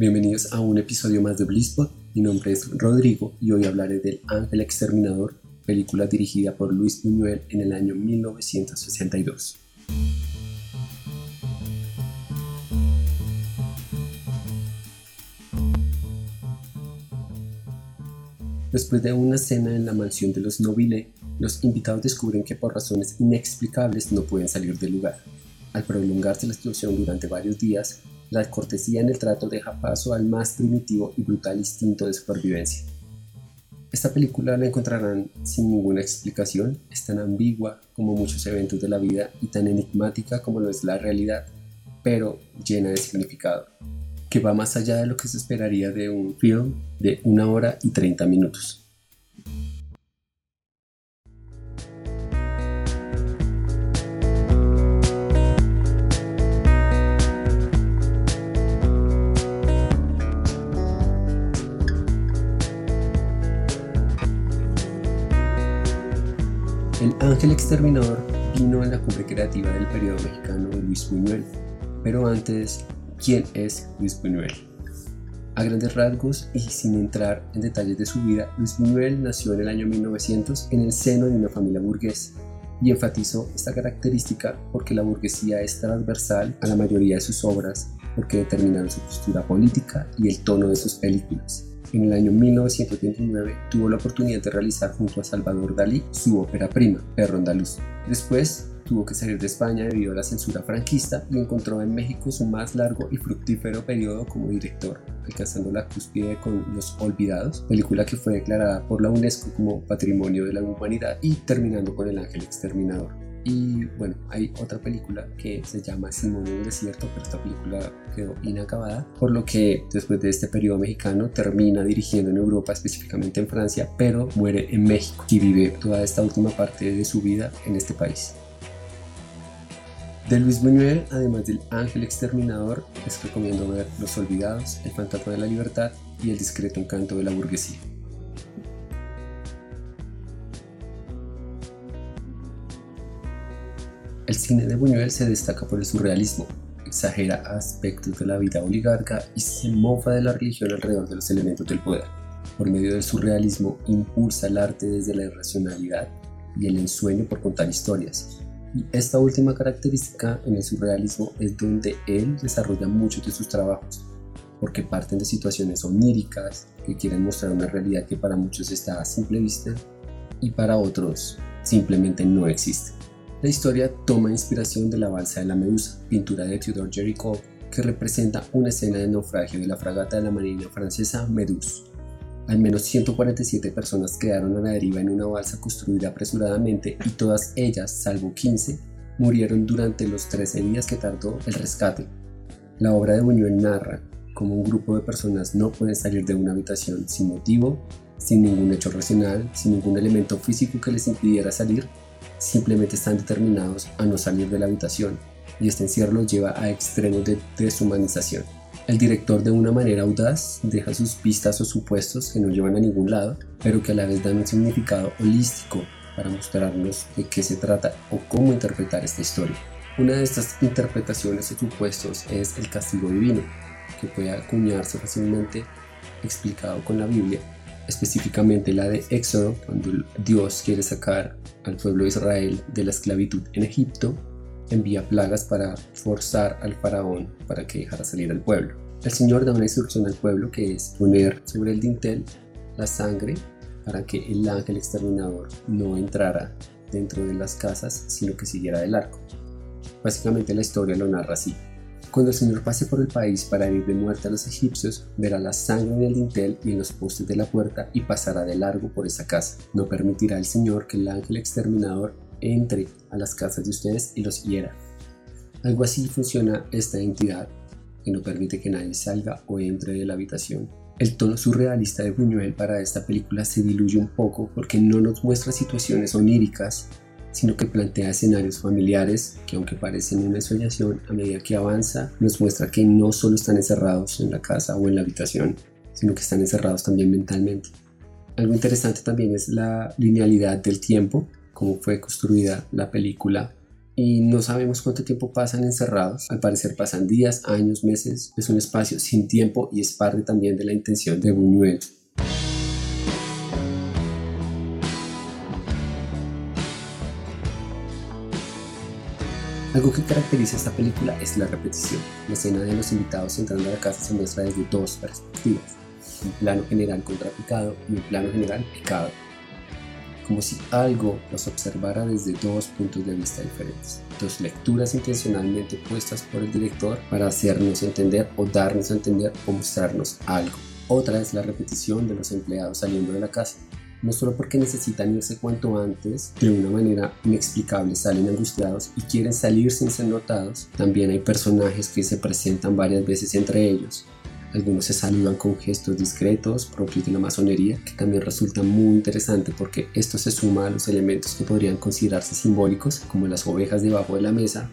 Bienvenidos a un episodio más de Blisspot. Mi nombre es Rodrigo y hoy hablaré del Ángel Exterminador, película dirigida por Luis Buñuel en el año 1962. Después de una cena en la mansión de los Nobile, los invitados descubren que por razones inexplicables no pueden salir del lugar. Al prolongarse la situación durante varios días, la cortesía en el trato deja paso al más primitivo y brutal instinto de supervivencia. Esta película la encontrarán sin ninguna explicación, es tan ambigua como muchos eventos de la vida y tan enigmática como lo es la realidad, pero llena de significado, que va más allá de lo que se esperaría de un film de una hora y 30 minutos. Exterminador vino en la cumbre creativa del periodo mexicano de Luis Buñuel. Pero antes, ¿quién es Luis Buñuel? A grandes rasgos y sin entrar en detalles de su vida, Luis Buñuel nació en el año 1900 en el seno de una familia burguesa y enfatizó esta característica porque la burguesía es transversal a la mayoría de sus obras porque determinaron su postura política y el tono de sus películas. En el año 1929 tuvo la oportunidad de realizar junto a Salvador Dalí su ópera prima, Perro Andaluz. Después tuvo que salir de España debido a la censura franquista y encontró en México su más largo y fructífero periodo como director, alcanzando la cúspide con Los Olvidados, película que fue declarada por la UNESCO como Patrimonio de la Humanidad y terminando con El Ángel Exterminador. Y bueno, hay otra película que se llama Simón en el desierto, pero esta película quedó inacabada, por lo que después de este periodo mexicano termina dirigiendo en Europa, específicamente en Francia, pero muere en México y vive toda esta última parte de su vida en este país. De Luis Buñuel, además del Ángel Exterminador, les recomiendo ver Los Olvidados, El Fantasma de la Libertad y El Discreto Encanto de la Burguesía. Cine de Buñuel se destaca por el surrealismo, exagera aspectos de la vida oligarca y se mofa de la religión alrededor de los elementos del poder. Por medio del surrealismo impulsa el arte desde la irracionalidad y el ensueño por contar historias. Y esta última característica en el surrealismo es donde él desarrolla muchos de sus trabajos, porque parten de situaciones oníricas que quieren mostrar una realidad que para muchos está a simple vista y para otros simplemente no existe. La historia toma inspiración de la balsa de la Medusa, pintura de Theodore Jericho, que representa una escena de naufragio de la fragata de la marina francesa Meduse. Al menos 147 personas quedaron a la deriva en una balsa construida apresuradamente y todas ellas, salvo 15, murieron durante los 13 días que tardó el rescate. La obra de Buñuel narra cómo un grupo de personas no pueden salir de una habitación sin motivo, sin ningún hecho racional, sin ningún elemento físico que les impidiera salir simplemente están determinados a no salir de la habitación y este encierro los lleva a extremos de deshumanización. El director de una manera audaz deja sus pistas o supuestos que no llevan a ningún lado, pero que a la vez dan un significado holístico para mostrarnos de qué se trata o cómo interpretar esta historia. Una de estas interpretaciones o supuestos es el castigo divino, que puede acuñarse fácilmente explicado con la Biblia específicamente la de Éxodo, cuando Dios quiere sacar al pueblo de Israel de la esclavitud en Egipto, envía plagas para forzar al faraón para que dejara salir al pueblo. El Señor da una instrucción al pueblo que es poner sobre el dintel la sangre para que el ángel exterminador no entrara dentro de las casas, sino que siguiera del arco. Básicamente la historia lo narra así. Cuando el Señor pase por el país para herir de muerte a los egipcios, verá la sangre en el dintel y en los postes de la puerta y pasará de largo por esa casa. No permitirá el Señor que el ángel exterminador entre a las casas de ustedes y los hiera. Algo así funciona esta entidad, que no permite que nadie salga o entre de la habitación. El tono surrealista de Buñuel para esta película se diluye un poco porque no nos muestra situaciones oníricas sino que plantea escenarios familiares que aunque parecen una ensoñación, a medida que avanza nos muestra que no solo están encerrados en la casa o en la habitación, sino que están encerrados también mentalmente. Algo interesante también es la linealidad del tiempo, cómo fue construida la película y no sabemos cuánto tiempo pasan encerrados. Al parecer pasan días, años, meses. Es un espacio sin tiempo y es parte también de la intención de Buñuel. Algo que caracteriza esta película es la repetición. La escena de los invitados entrando a la casa se muestra desde dos perspectivas, un plano general contrapicado y un plano general picado, como si algo los observara desde dos puntos de vista diferentes, dos lecturas intencionalmente puestas por el director para hacernos entender o darnos a entender o mostrarnos algo. Otra es la repetición de los empleados saliendo de la casa, no solo porque necesitan irse cuanto antes, de una manera inexplicable salen angustiados y quieren salir sin ser notados, también hay personajes que se presentan varias veces entre ellos. Algunos se saludan con gestos discretos propios de la masonería, que también resulta muy interesante porque esto se suma a los elementos que podrían considerarse simbólicos, como las ovejas debajo de la mesa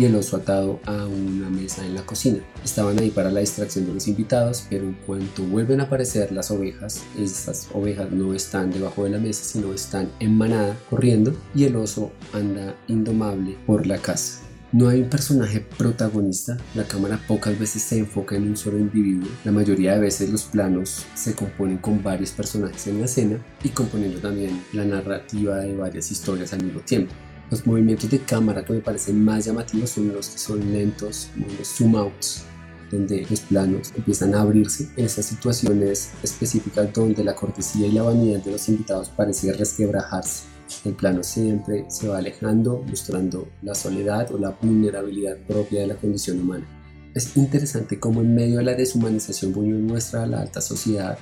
y el oso atado a una mesa en la cocina. Estaban ahí para la distracción de los invitados, pero en cuanto vuelven a aparecer las ovejas, estas ovejas no están debajo de la mesa, sino están en manada corriendo y el oso anda indomable por la casa. No hay un personaje protagonista, la cámara pocas veces se enfoca en un solo individuo, la mayoría de veces los planos se componen con varios personajes en la escena y componiendo también la narrativa de varias historias al mismo tiempo. Los movimientos de cámara que me parecen más llamativos son los que son lentos, como los zoom outs, donde los planos empiezan a abrirse en esas situaciones específicas donde la cortesía y la vanidad de los invitados parece resquebrajarse. El plano siempre se va alejando, mostrando la soledad o la vulnerabilidad propia de la condición humana. Es interesante cómo en medio de la deshumanización Buñuel muestra a la alta sociedad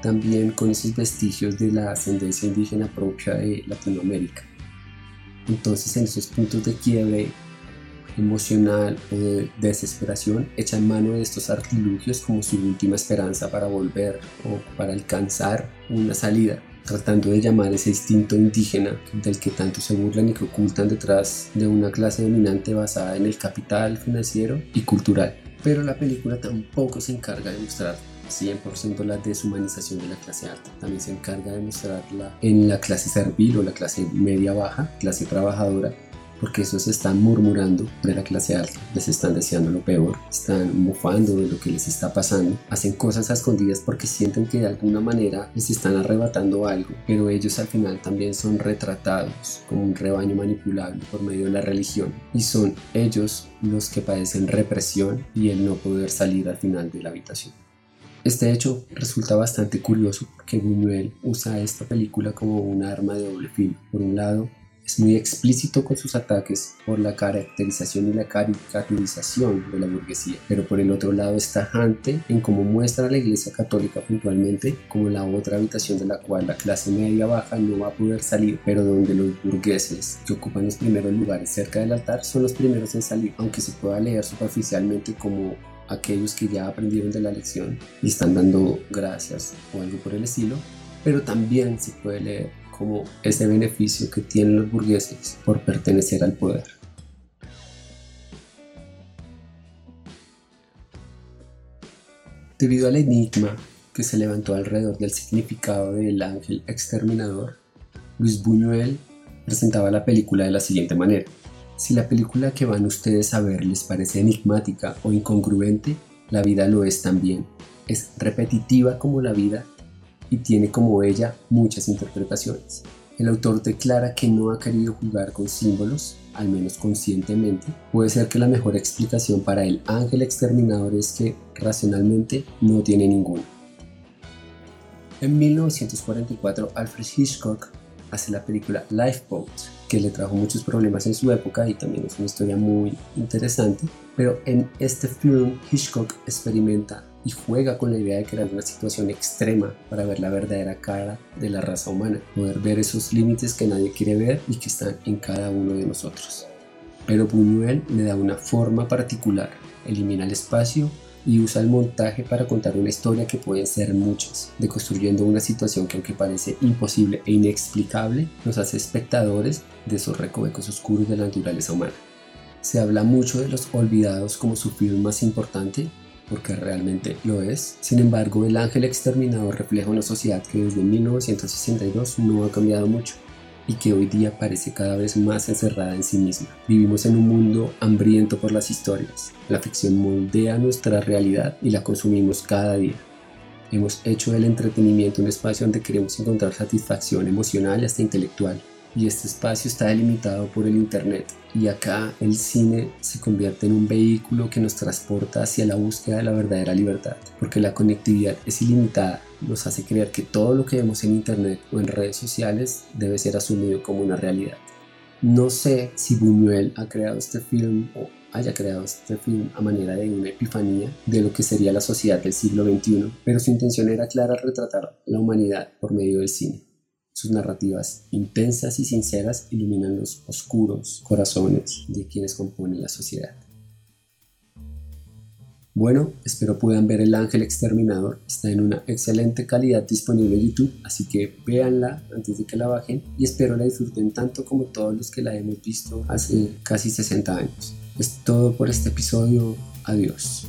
también con esos vestigios de la ascendencia indígena propia de Latinoamérica. Entonces en esos puntos de quiebre emocional o de desesperación, echan mano de estos artilugios como su última esperanza para volver o para alcanzar una salida, tratando de llamar ese instinto indígena del que tanto se burlan y que ocultan detrás de una clase dominante basada en el capital financiero y cultural. Pero la película tampoco se encarga de mostrar 100% la deshumanización de la clase alta. También se encarga de mostrarla en la clase servil o la clase media baja, clase trabajadora, porque esos están murmurando de la clase alta, les están deseando lo peor, están mofando de lo que les está pasando, hacen cosas a escondidas porque sienten que de alguna manera les están arrebatando algo, pero ellos al final también son retratados como un rebaño manipulable por medio de la religión y son ellos los que padecen represión y el no poder salir al final de la habitación. Este hecho resulta bastante curioso porque Buñuel usa esta película como un arma de doble filo. Por un lado, es muy explícito con sus ataques por la caracterización y la caricaturización de la burguesía, pero por el otro lado es tajante en cómo muestra a la Iglesia Católica puntualmente como la otra habitación de la cual la clase media baja no va a poder salir, pero donde los burgueses que ocupan los primeros lugares cerca del altar son los primeros en salir, aunque se pueda leer superficialmente como aquellos que ya aprendieron de la lección y están dando gracias o algo por el estilo, pero también se puede leer como ese beneficio que tienen los burgueses por pertenecer al poder. Debido al enigma que se levantó alrededor del significado del ángel exterminador, Luis Buñuel presentaba la película de la siguiente manera. Si la película que van ustedes a ver les parece enigmática o incongruente, la vida lo es también. Es repetitiva como la vida y tiene como ella muchas interpretaciones. El autor declara que no ha querido jugar con símbolos, al menos conscientemente. Puede ser que la mejor explicación para el ángel exterminador es que racionalmente no tiene ninguna. En 1944, Alfred Hitchcock hace la película Lifeboat, que le trajo muchos problemas en su época y también es una historia muy interesante. Pero en este film Hitchcock experimenta y juega con la idea de crear una situación extrema para ver la verdadera cara de la raza humana, poder ver esos límites que nadie quiere ver y que están en cada uno de nosotros. Pero Buñuel le da una forma particular, elimina el espacio y usa el montaje para contar una historia que puede ser muchas, deconstruyendo una situación que aunque parece imposible e inexplicable, nos hace espectadores de esos recovecos oscuros de la naturaleza humana. Se habla mucho de los olvidados como su film más importante, porque realmente lo es. Sin embargo, El Ángel Exterminador refleja una sociedad que desde 1962 no ha cambiado mucho y que hoy día parece cada vez más encerrada en sí misma. Vivimos en un mundo hambriento por las historias. La ficción moldea nuestra realidad y la consumimos cada día. Hemos hecho del entretenimiento un espacio donde queremos encontrar satisfacción emocional y hasta intelectual. Y este espacio está delimitado por el Internet. Y acá el cine se convierte en un vehículo que nos transporta hacia la búsqueda de la verdadera libertad. Porque la conectividad es ilimitada. Nos hace creer que todo lo que vemos en Internet o en redes sociales debe ser asumido como una realidad. No sé si Buñuel ha creado este film o haya creado este film a manera de una epifanía de lo que sería la sociedad del siglo XXI, pero su intención era clara retratar la humanidad por medio del cine. Sus narrativas intensas y sinceras iluminan los oscuros corazones de quienes componen la sociedad. Bueno, espero puedan ver El Ángel Exterminador. Está en una excelente calidad disponible en YouTube, así que véanla antes de que la bajen y espero la disfruten tanto como todos los que la hemos visto hace casi 60 años. Es todo por este episodio. Adiós.